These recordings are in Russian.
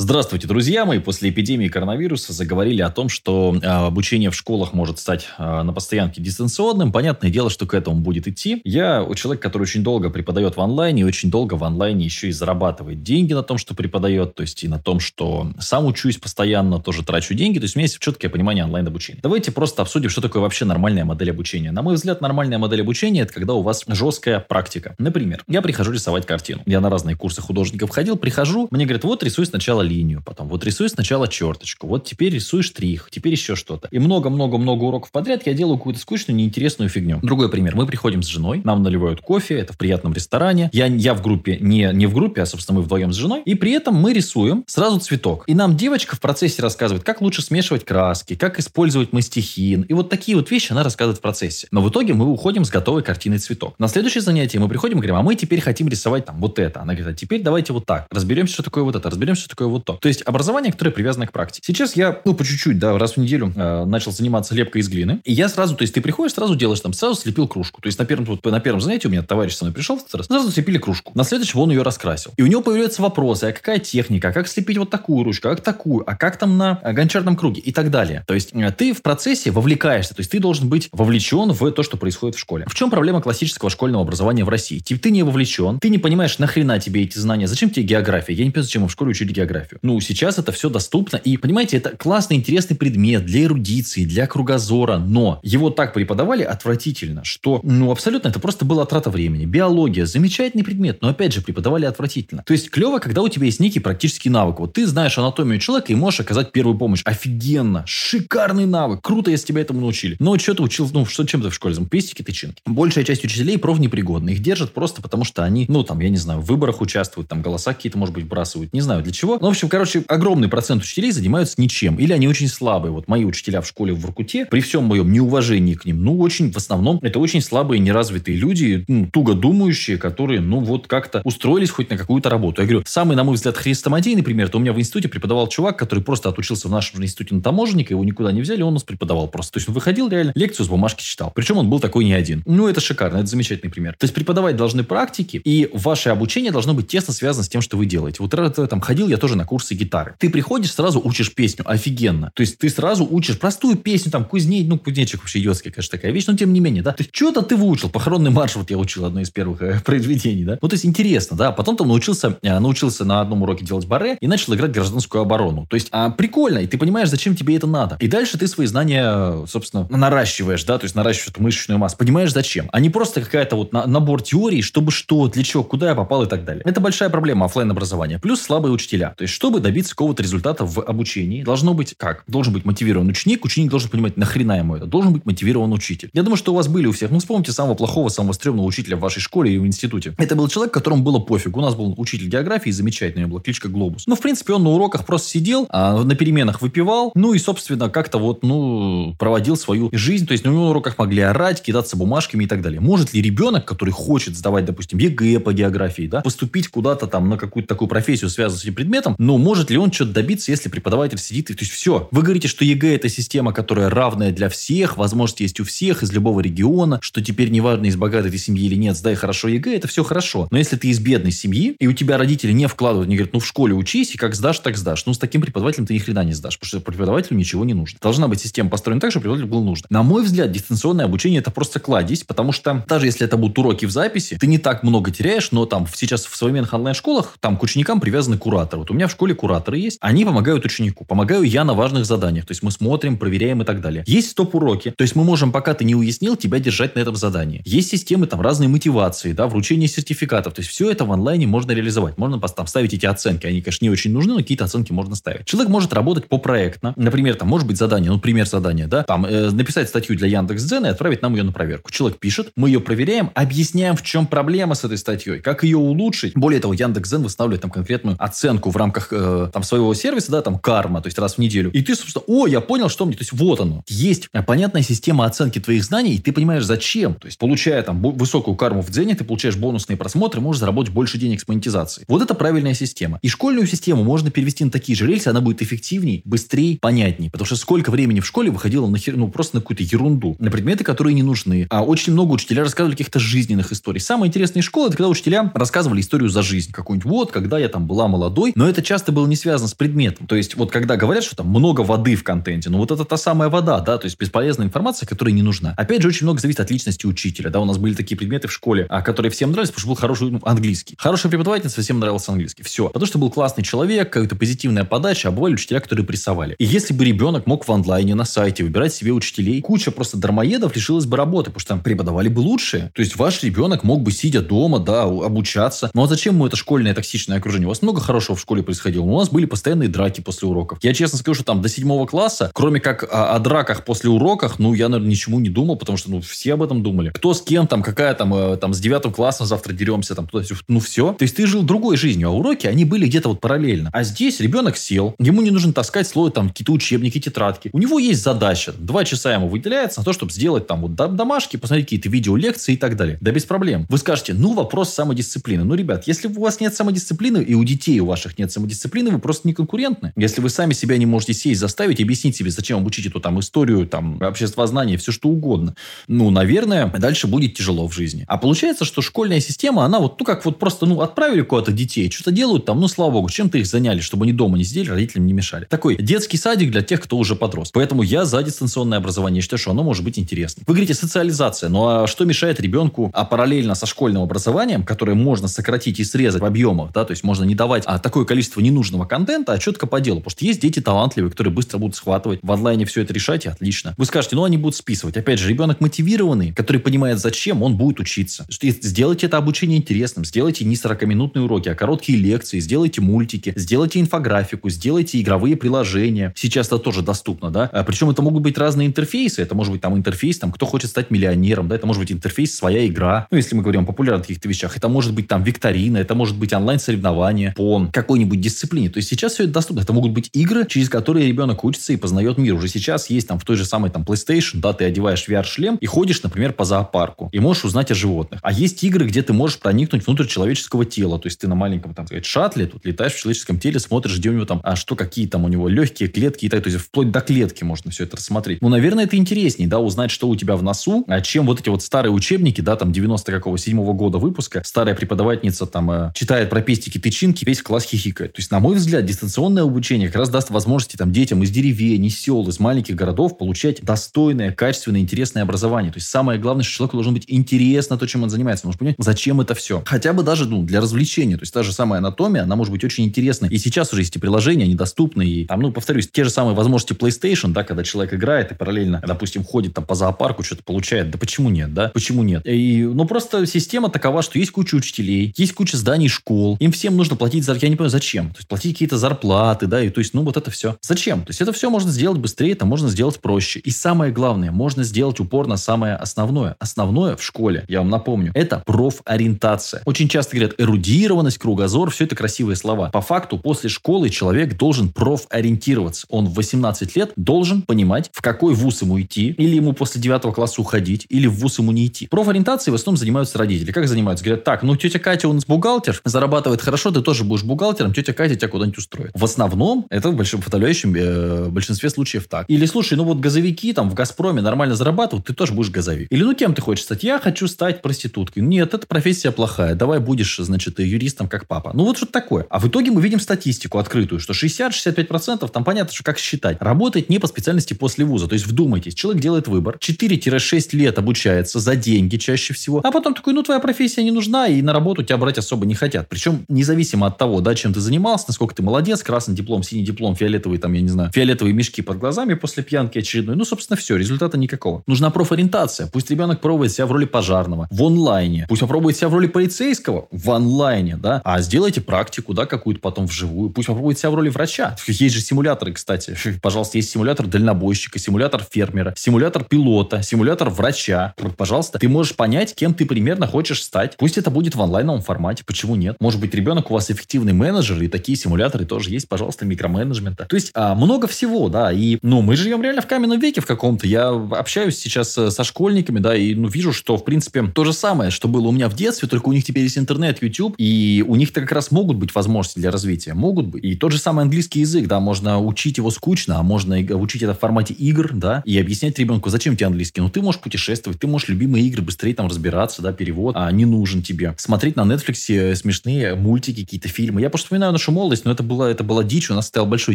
Здравствуйте, друзья мои. После эпидемии коронавируса заговорили о том, что э, обучение в школах может стать э, на постоянке дистанционным. Понятное дело, что к этому будет идти. Я человек, который очень долго преподает в онлайне, и очень долго в онлайне еще и зарабатывает деньги на том, что преподает, то есть и на том, что сам учусь постоянно, тоже трачу деньги. То есть у меня есть четкое понимание онлайн-обучения. Давайте просто обсудим, что такое вообще нормальная модель обучения. На мой взгляд, нормальная модель обучения – это когда у вас жесткая практика. Например, я прихожу рисовать картину. Я на разные курсы художников ходил, прихожу, мне говорят, вот рисуй сначала линию, потом вот рисуй сначала черточку, вот теперь рисуй штрих, теперь еще что-то. И много-много-много уроков подряд я делаю какую-то скучную, неинтересную фигню. Другой пример. Мы приходим с женой, нам наливают кофе, это в приятном ресторане. Я, я в группе, не, не в группе, а, собственно, мы вдвоем с женой. И при этом мы рисуем сразу цветок. И нам девочка в процессе рассказывает, как лучше смешивать краски, как использовать мастихин. И вот такие вот вещи она рассказывает в процессе. Но в итоге мы уходим с готовой картиной цветок. На следующее занятие мы приходим и говорим, а мы теперь хотим рисовать там вот это. Она говорит, а теперь давайте вот так. Разберемся, что такое вот это, разберемся, что такое вот то. То есть образование, которое привязано к практике. Сейчас я, ну, по чуть-чуть, да, раз в неделю э, начал заниматься лепкой из глины. И я сразу, то есть ты приходишь, сразу делаешь там, сразу слепил кружку. То есть на первом, вот, на первом занятии у меня товарищ со мной пришел, сразу слепили кружку. На следующем он ее раскрасил. И у него появляются вопросы, а какая техника, а как слепить вот такую ручку, а как такую, а как там на э, гончарном круге и так далее. То есть э, ты в процессе вовлекаешься, то есть ты должен быть вовлечен в то, что происходит в школе. В чем проблема классического школьного образования в России? Типа ты не вовлечен, ты не понимаешь, нахрена тебе эти знания, зачем тебе география? Я не понимаю, зачем мы в школе учили географию. Ну, сейчас это все доступно, и, понимаете, это классный, интересный предмет для эрудиции, для кругозора, но его так преподавали отвратительно, что, ну, абсолютно это просто была трата времени. Биология, замечательный предмет, но, опять же, преподавали отвратительно. То есть, клево, когда у тебя есть некий практический навык. Вот ты знаешь анатомию человека и можешь оказать первую помощь. Офигенно, шикарный навык, круто, если тебя этому научили. Но что ты учил, ну, что, чем ты в школе? Пестики, тычинки. Большая часть учителей профнепригодны. Их держат просто потому, что они, ну, там, я не знаю, в выборах участвуют, там, голоса какие-то, может быть, бросают. Не знаю для чего. Ну, в общем, короче, огромный процент учителей занимаются ничем. Или они очень слабые. Вот мои учителя в школе в Воркуте, при всем моем неуважении к ним, ну, очень, в основном, это очень слабые, неразвитые люди, ну, туго думающие, которые, ну, вот как-то устроились хоть на какую-то работу. Я говорю, самый, на мой взгляд, хрестоматийный пример, то у меня в институте преподавал чувак, который просто отучился в нашем институте на таможенника, его никуда не взяли, он нас преподавал просто. То есть он выходил реально, лекцию с бумажки читал. Причем он был такой не один. Ну, это шикарно, это замечательный пример. То есть преподавать должны практики, и ваше обучение должно быть тесно связано с тем, что вы делаете. Вот там ходил я тоже на курсы гитары. Ты приходишь, сразу учишь песню, офигенно. То есть ты сразу учишь простую песню, там, кузней, ну, кузнечик вообще идиотская, конечно, такая вещь, но тем не менее, да. Есть что-то ты выучил, похоронный марш, вот я учил одно из первых э, произведений, да. Ну, то есть интересно, да. Потом там научился, э, научился на одном уроке делать баре и начал играть гражданскую оборону. То есть а, прикольно, и ты понимаешь, зачем тебе это надо. И дальше ты свои знания, собственно, наращиваешь, да, то есть наращиваешь эту мышечную массу. Понимаешь, зачем. А не просто какая-то вот на, набор теорий, чтобы что, для чего, куда я попал и так далее. Это большая проблема офлайн образования. Плюс слабые учителя. То есть, чтобы добиться какого-то результата в обучении, должно быть как? Должен быть мотивирован ученик, ученик должен понимать, нахрена ему это. Должен быть мотивирован учитель. Я думаю, что у вас были у всех. Ну, вспомните самого плохого, самого стрёмного учителя в вашей школе и в институте. Это был человек, которому было пофиг. У нас был учитель географии, замечательный, у него была кличка Глобус. Ну, в принципе, он на уроках просто сидел, а на переменах выпивал, ну и, собственно, как-то вот, ну, проводил свою жизнь. То есть, на него на уроках могли орать, кидаться бумажками и так далее. Может ли ребенок, который хочет сдавать, допустим, ЕГЭ по географии, да, поступить куда-то там на какую-то такую профессию, связанную с этим предметом, но может ли он что-то добиться, если преподаватель сидит и, то есть, все. Вы говорите, что ЕГЭ это система, которая равная для всех, возможности есть у всех, из любого региона, что теперь неважно, из богатой ты семьи или нет, сдай хорошо ЕГЭ, это все хорошо. Но если ты из бедной семьи, и у тебя родители не вкладывают, не говорят, ну в школе учись, и как сдашь, так сдашь. Ну с таким преподавателем ты ни хрена не сдашь, потому что преподавателю ничего не нужно. Должна быть система построена так, чтобы преподавателю было нужно. На мой взгляд, дистанционное обучение это просто кладезь, потому что даже если это будут уроки в записи, ты не так много теряешь, но там сейчас в современных онлайн-школах там к ученикам привязаны кураторы. Вот у меня в школе кураторы есть, они помогают ученику. Помогаю я на важных заданиях. То есть мы смотрим, проверяем и так далее. Есть стоп-уроки. То есть мы можем, пока ты не уяснил, тебя держать на этом задании. Есть системы там разной мотивации, да, вручение сертификатов. То есть все это в онлайне можно реализовать. Можно там ставить эти оценки. Они, конечно, не очень нужны, но какие-то оценки можно ставить. Человек может работать по проектно. Например, там может быть задание, ну, пример задания, да, там э, написать статью для Яндекс.Дзена и отправить нам ее на проверку. Человек пишет, мы ее проверяем, объясняем, в чем проблема с этой статьей, как ее улучшить. Более того, Яндекс.Дзен выставляет там конкретную оценку в рамках э, там своего сервиса, да, там карма, то есть раз в неделю. И ты, собственно, о, я понял, что мне, то есть вот оно. Есть понятная система оценки твоих знаний, и ты понимаешь, зачем. То есть, получая там высокую карму в Дзене, ты получаешь бонусные просмотры, можешь заработать больше денег с монетизацией. Вот это правильная система. И школьную систему можно перевести на такие же рельсы, она будет эффективнее, быстрее, понятнее. Потому что сколько времени в школе выходило на хер... ну, просто на какую-то ерунду, на предметы, которые не нужны. А очень много учителя рассказывали каких-то жизненных историй. Самая интересная школа, это когда учителя рассказывали историю за жизнь какую-нибудь. Вот, когда я там была молодой. Но это часто было не связано с предметом. То есть, вот когда говорят, что там много воды в контенте, ну вот это та самая вода, да, то есть бесполезная информация, которая не нужна. Опять же, очень много зависит от личности учителя, да, у нас были такие предметы в школе, а, которые всем нравились, потому что был хороший ну, английский. Хорошая преподавательница, всем нравился английский. Все. Потому что был классный человек, какая-то позитивная подача, а бывали учителя, которые прессовали. И если бы ребенок мог в онлайне на сайте выбирать себе учителей, куча просто дармоедов лишилась бы работы, потому что там преподавали бы лучше. То есть ваш ребенок мог бы, сидя дома, да, обучаться. Ну а зачем ему это школьное токсичное окружение? У вас много хорошего в школе происходило. У нас были постоянные драки после уроков. Я честно скажу, что там до седьмого класса, кроме как о, о драках после уроков, ну, я, наверное, ничему не думал, потому что, ну, все об этом думали. Кто с кем там, какая там, э, там, с девятым классом завтра деремся, там, туда, ну, все. То есть ты жил другой жизнью, а уроки, они были где-то вот параллельно. А здесь ребенок сел, ему не нужно таскать слой, там, какие-то учебники, тетрадки. У него есть задача. Два часа ему выделяется на то, чтобы сделать там вот домашки, посмотреть какие-то видео, лекции и так далее. Да без проблем. Вы скажете, ну, вопрос самодисциплины. Ну, ребят, если у вас нет самодисциплины, и у детей у ваших нет самодисциплины, вы просто не конкурентны. Если вы сами себя не можете сесть, заставить, объяснить себе, зачем вам учить эту там историю, там, обществознание, все что угодно, ну, наверное, дальше будет тяжело в жизни. А получается, что школьная система, она вот, ну, как вот просто, ну, отправили куда-то детей, что-то делают там, ну, слава богу, чем-то их заняли, чтобы они дома не сидели, родителям не мешали. Такой детский садик для тех, кто уже подрос. Поэтому я за дистанционное образование. Я считаю, что оно может быть интересно. Вы говорите социализация. Ну, а что мешает ребенку, а параллельно со школьным образованием, которое можно сократить и срезать в объемах, да, то есть можно не давать а, такое количество ненужного контента, а четко по делу. Потому что есть дети талантливые, которые быстро будут схватывать, в онлайне все это решать, и отлично. Вы скажете, ну, они будут списывать. Опять же, ребенок мотивированный, который понимает, зачем, он будет учиться. Сделайте это обучение интересным, сделайте не 40-минутные уроки, а короткие лекции, сделайте мультики, сделайте инфографику, сделайте игровые приложения. Сейчас это тоже доступно, да. А, причем это могут быть разные интерфейсы. Это может быть там интерфейс, там, кто хочет стать миллионером, да, это может быть интерфейс, своя игра. Ну, если мы говорим о популярных каких-то вещах. Это может быть там викторина, это может быть онлайн-соревнование по какой-нибудь дисциплине. То есть сейчас все это доступно. Это могут быть игры, через которые ребенок учится и познает мир. Уже сейчас есть там в той же самой там PlayStation, да, ты одеваешь VR-шлем и ходишь, например, по зоопарку и можешь узнать о животных. А есть игры, где ты можешь проникнуть внутрь человеческого тела. То есть ты на маленьком, там, сказать, шаттле, тут летаешь в человеческом теле, смотришь, где у него там, а что, какие там у него легкие клетки и так. То есть вплоть до клетки можно все это рассмотреть. Ну, наверное, это интереснее, да, узнать, что у тебя в носу, а чем вот эти вот старые учебники, да, там 90 какого седьмого года выпуска, старая преподавательница там э, читает про пестики, тычинки, весь класс хихикает. То есть, на мой взгляд, дистанционное обучение как раз даст возможности там детям из деревень, из сел, из маленьких городов получать достойное, качественное, интересное образование. То есть, самое главное, что человеку должно быть интересно то, чем он занимается. Он должен зачем это все. Хотя бы даже ну, для развлечения. То есть, та же самая анатомия, она может быть очень интересной. И сейчас уже есть эти приложения, они доступны. И там, ну, повторюсь, те же самые возможности PlayStation, да, когда человек играет и параллельно, допустим, ходит там по зоопарку, что-то получает. Да почему нет, да? Почему нет? И, ну, просто система такова, что есть куча учителей, есть куча зданий школ. Им всем нужно платить за... Я не понимаю, зачем? То есть, платить какие-то зарплаты, да, и то есть, ну, вот это все. Зачем? То есть, это все можно сделать быстрее, это можно сделать проще. И самое главное, можно сделать упор на самое основное. Основное в школе, я вам напомню, это профориентация. Очень часто говорят эрудированность, кругозор, все это красивые слова. По факту, после школы человек должен профориентироваться. Он в 18 лет должен понимать, в какой вуз ему идти, или ему после 9 класса уходить, или в вуз ему не идти. Профориентацией в основном занимаются родители. Как занимаются? Говорят, так, ну тетя Катя нас бухгалтер, зарабатывает хорошо, ты тоже будешь бухгалтером, тетя Катя тебя куда-нибудь устроит. В основном это в большом подавляющем э, большинстве случаев так. Или слушай, ну вот газовики там в Газпроме нормально зарабатывают, ты тоже будешь газовик. Или ну кем ты хочешь стать? Я хочу стать проституткой. Нет, это профессия плохая. Давай будешь, значит, юристом как папа. Ну вот что такое. А в итоге мы видим статистику открытую, что 60-65% там понятно, что как считать. Работает не по специальности после вуза. То есть вдумайтесь, человек делает выбор, 4-6 лет обучается за деньги чаще всего, а потом такой, ну твоя профессия не нужна, и на работу тебя брать особо не хотят. Причем независимо от того, да, чем ты занимался, насколько ты молодец, красный диплом, синий диплом, фиолетовый, там, я не знаю, фиолетовые мешки под глазами после пьянки очередной. Ну, собственно, все, результата никакого. Нужна профориентация. Пусть ребенок пробует себя в роли пожарного в онлайне. Пусть попробует себя в роли полицейского в онлайне, да. А сделайте практику, да, какую-то потом вживую. Пусть попробует себя в роли врача. Есть же симуляторы, кстати. Пожалуйста, есть симулятор дальнобойщика, симулятор фермера, симулятор пилота, симулятор врача. Пожалуйста, ты можешь понять, кем ты примерно хочешь стать. Пусть это будет в онлайновом формате. Почему нет? Может быть, ребенок у вас эффективный менеджер, и такие симуляторы тоже есть, пожалуйста, микроменеджмента. То есть а, много всего, да. И, ну, мы живем реально в каменном веке в каком-то. Я общаюсь сейчас э, со школьниками, да, и, ну, вижу, что, в принципе, то же самое, что было у меня в детстве, только у них теперь есть интернет, YouTube, и у них-то как раз могут быть возможности для развития. Могут быть. И тот же самый английский язык, да, можно учить его скучно, а можно учить это в формате игр, да, и объяснять ребенку, зачем тебе английский. Ну, ты можешь путешествовать, ты можешь любимые игры быстрее там разбираться, да, перевод а, не нужен тебе. Смотреть на Netflix смешные мультики, какие-то фильмы. Я просто вспоминаю нашу молодость, но это была, это была дичь. У нас стоял большой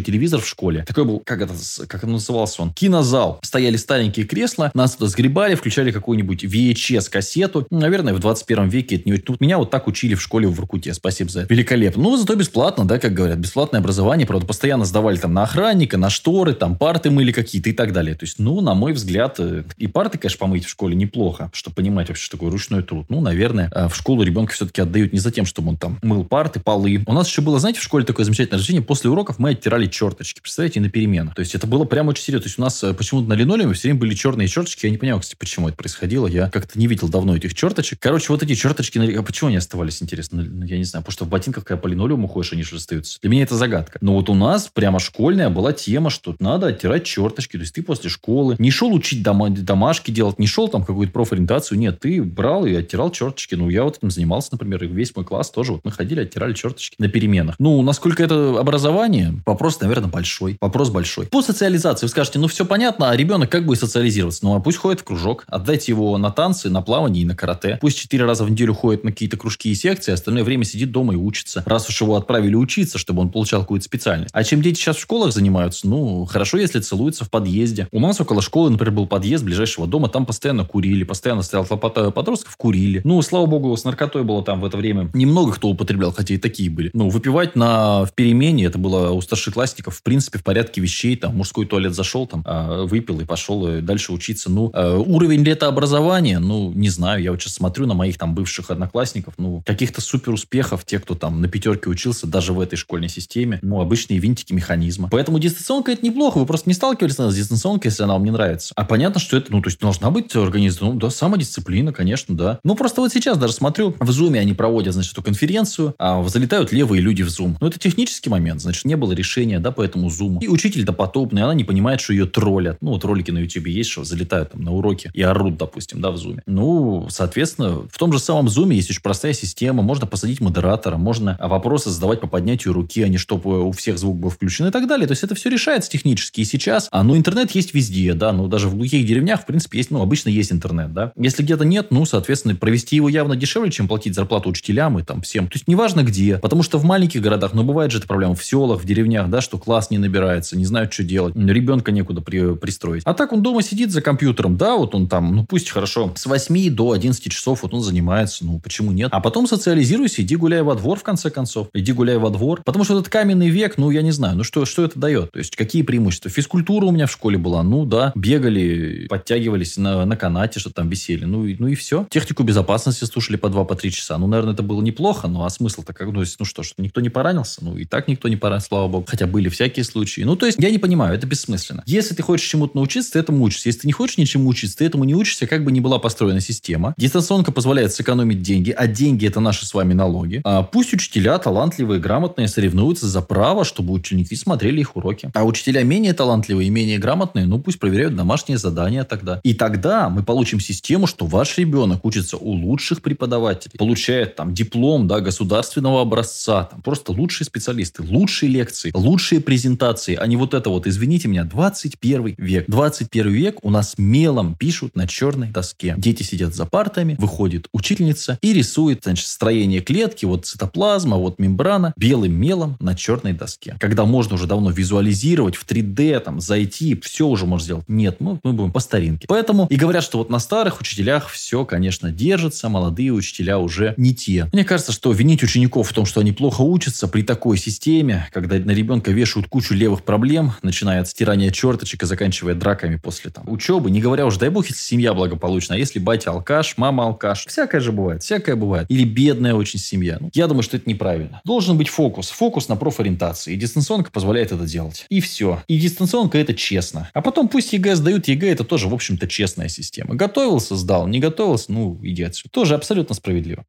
телевизор в школе. Такой был, как это, как назывался он? Кинозал. Стояли старенькие кресла, нас туда сгребали, включали какую-нибудь VHS-кассету. Наверное, в 21 веке это не... Тут меня вот так учили в школе в Воркуте. Спасибо за это. Великолепно. Ну, зато бесплатно, да, как говорят. Бесплатное образование. Правда, постоянно сдавали там на охранника, на шторы, там парты мыли какие-то и так далее. То есть, ну, на мой взгляд, э, и парты, конечно, помыть в школе неплохо, чтобы понимать вообще, что такое ручной труд. Ну, наверное, э, в школу ребенка все-таки отдают не за тем, чтобы он там мыл парты, полы. У нас еще было, знаете, в школе такое замечательное развлечение. После уроков мы оттирали черточки. Представляете, на переменах. То есть, это было прямо очень серьезно. То есть, у нас э, почему-то на линолеуме все время были черные черточки. Я не понимаю, кстати, почему это происходило. Я как-то не видел давно этих черточек. Короче, вот эти черточки, а почему они оставались, интересно? Ну, я не знаю, потому что в ботинках, когда по линолеуму ходишь, они же остаются. Для меня это загадка. Но вот у нас прямо школьная была тема, что надо оттирать черточки. То есть, ты после школы не шел учить дома, домашки делать, не шел там какую-то профориентацию. Нет, ты брал и оттирал черточки. Ну, я вот этим занимался, например, и весь мой класс тоже. Вот мы ходили, оттирали черточки на переменах. Ну, насколько это образование? Вопрос, наверное, большой. Вопрос большой. По социализации вы скажете, ну, все понятно, а ребенок как бы социализироваться? Ну, а пусть ходит в кружок. Отдайте его на танцы, на плавание и на карате. Пусть четыре раза в неделю ходит на какие-то кружки и секции, а остальное время сидит дома и учится. Раз уж его отправили учиться, чтобы он получал какую-то специальность. А чем дети сейчас в школах занимаются? Ну, хорошо, если целуются в подъезде. У нас около школы, например, был подъезд ближайшего дома, там постоянно курили, постоянно стоял толпа подростков, курили. Ну, слава богу, с наркотой было там в это время немного кто употреблял, хотя и такие были. Ну, выпивать на, в перемене, это было у старшеклассников, в принципе, в порядке вещей, там, мужской туалет зашел, там, э, выпил и пошел э, дальше учиться. Ну, э, уровень ли это образования? Ну, не знаю, я вот сейчас смотрю на моих там бывших одноклассников, ну, каких-то супер успехов, те, кто там на пятерке учился, даже в этой школьной системе, ну, обычные винтики механизма. Поэтому дистанционка это неплохо, вы просто не сталкивались с дистанционкой, если она вам не нравится. А понятно, что это, ну, то есть должна быть организация, ну, да, самодисциплина, конечно, да. Ну, просто вот сейчас даже смотрю, в Zoom они проводят, значит, эту конференцию, а залетают левые люди в Zoom. Ну, это технический момент, значит, не было решения, да, по этому Zoom. И учитель допотопный, она не понимает, что ее троллят. Ну, вот ролики на YouTube есть, что залетают там на уроки и орут, допустим, да, в Zoom. Ну, соответственно, в том же самом Zoom есть очень простая система, можно посадить модератора, можно вопросы задавать по поднятию руки, а не чтобы у всех звук был включен и так далее. То есть это все решается технически и сейчас. А ну интернет есть везде, да, ну даже в глухих деревнях, в принципе, есть, ну обычно есть интернет, да. Если где-то нет, ну, соответственно, провести его явно дешевле, чем платить зарплату учителям и там всем. То есть неважно где, потому что в маленьких городах, ну бывает же эта проблема в селах, в деревнях, да, что класс не набирается, не знают, что делать, ребенка некуда при, пристроить. А так он дома сидит за компьютером, да, вот он там, ну пусть хорошо, с 8 до 11 часов вот он занимается, ну почему нет? А потом социализируйся, иди гуляй во двор в конце концов, иди гуляй во двор, потому что этот каменный век, ну я не знаю, ну что, что это дает? То есть какие преимущества? Физкультура у меня в школе была, ну да, бегали, подтягивались на, на канате, что там висели, ну, и, ну и все. Технику безопасности слушали по 2-3 по часа. Ну, наверное, это было неплохо, ну а смысл-то как, ну, ну что ж, никто не поранился, ну и так никто не поранился, слава богу. Хотя были всякие случаи. Ну, то есть, я не понимаю, это бессмысленно. Если ты хочешь чему-то научиться, ты этому учишься. Если ты не хочешь ничему учиться, ты этому не учишься, как бы ни была построена система. Дистанционка позволяет сэкономить деньги, а деньги это наши с вами налоги. А пусть учителя талантливые, грамотные соревнуются за право, чтобы ученики смотрели их уроки. А учителя менее талантливые и менее грамотные, ну пусть проверяют домашние задания тогда. И тогда мы получим систему, что ваш ребенок учится у лучших преподавателей, получает там диплом да, государственного образца, там просто лучшие специалисты, лучшие лекции, лучшие презентации, а не вот это вот, извините меня, 21 век. 21 век у нас мелом пишут на черной доске. Дети сидят за партами, выходит учительница и рисует, значит, строение клетки, вот цитоплазма, вот мембрана, белым мелом на черной доске. Когда можно уже давно визуализировать в 3D, там, зайти, все уже можно сделать. Нет, мы, мы будем по старинке. Поэтому и говорят, что вот на старых учителях все, конечно, держится, молодые учителя уже не те. Мне кажется, что винить учеников в том, что они плохо учатся при такой системе, когда на ребенка вешают кучу левых проблем, начиная от стирания черточек и заканчивая драками после там, учебы, не говоря уже, дай бог, если семья благополучна, а если батя алкаш, мама алкаш, всякое же бывает, всякое бывает. Или бедная очень семья. Ну, я думаю, что это неправильно. Должен быть фокус, фокус на профориентации. И дистанционка позволяет это делать. И все. И дистанционка это честно. А потом пусть ЕГЭ сдают, ЕГЭ это тоже, в общем-то, честная система. Готовился, сдал, не готовился, ну, иди отсюда. Тоже абсолютно справедливо.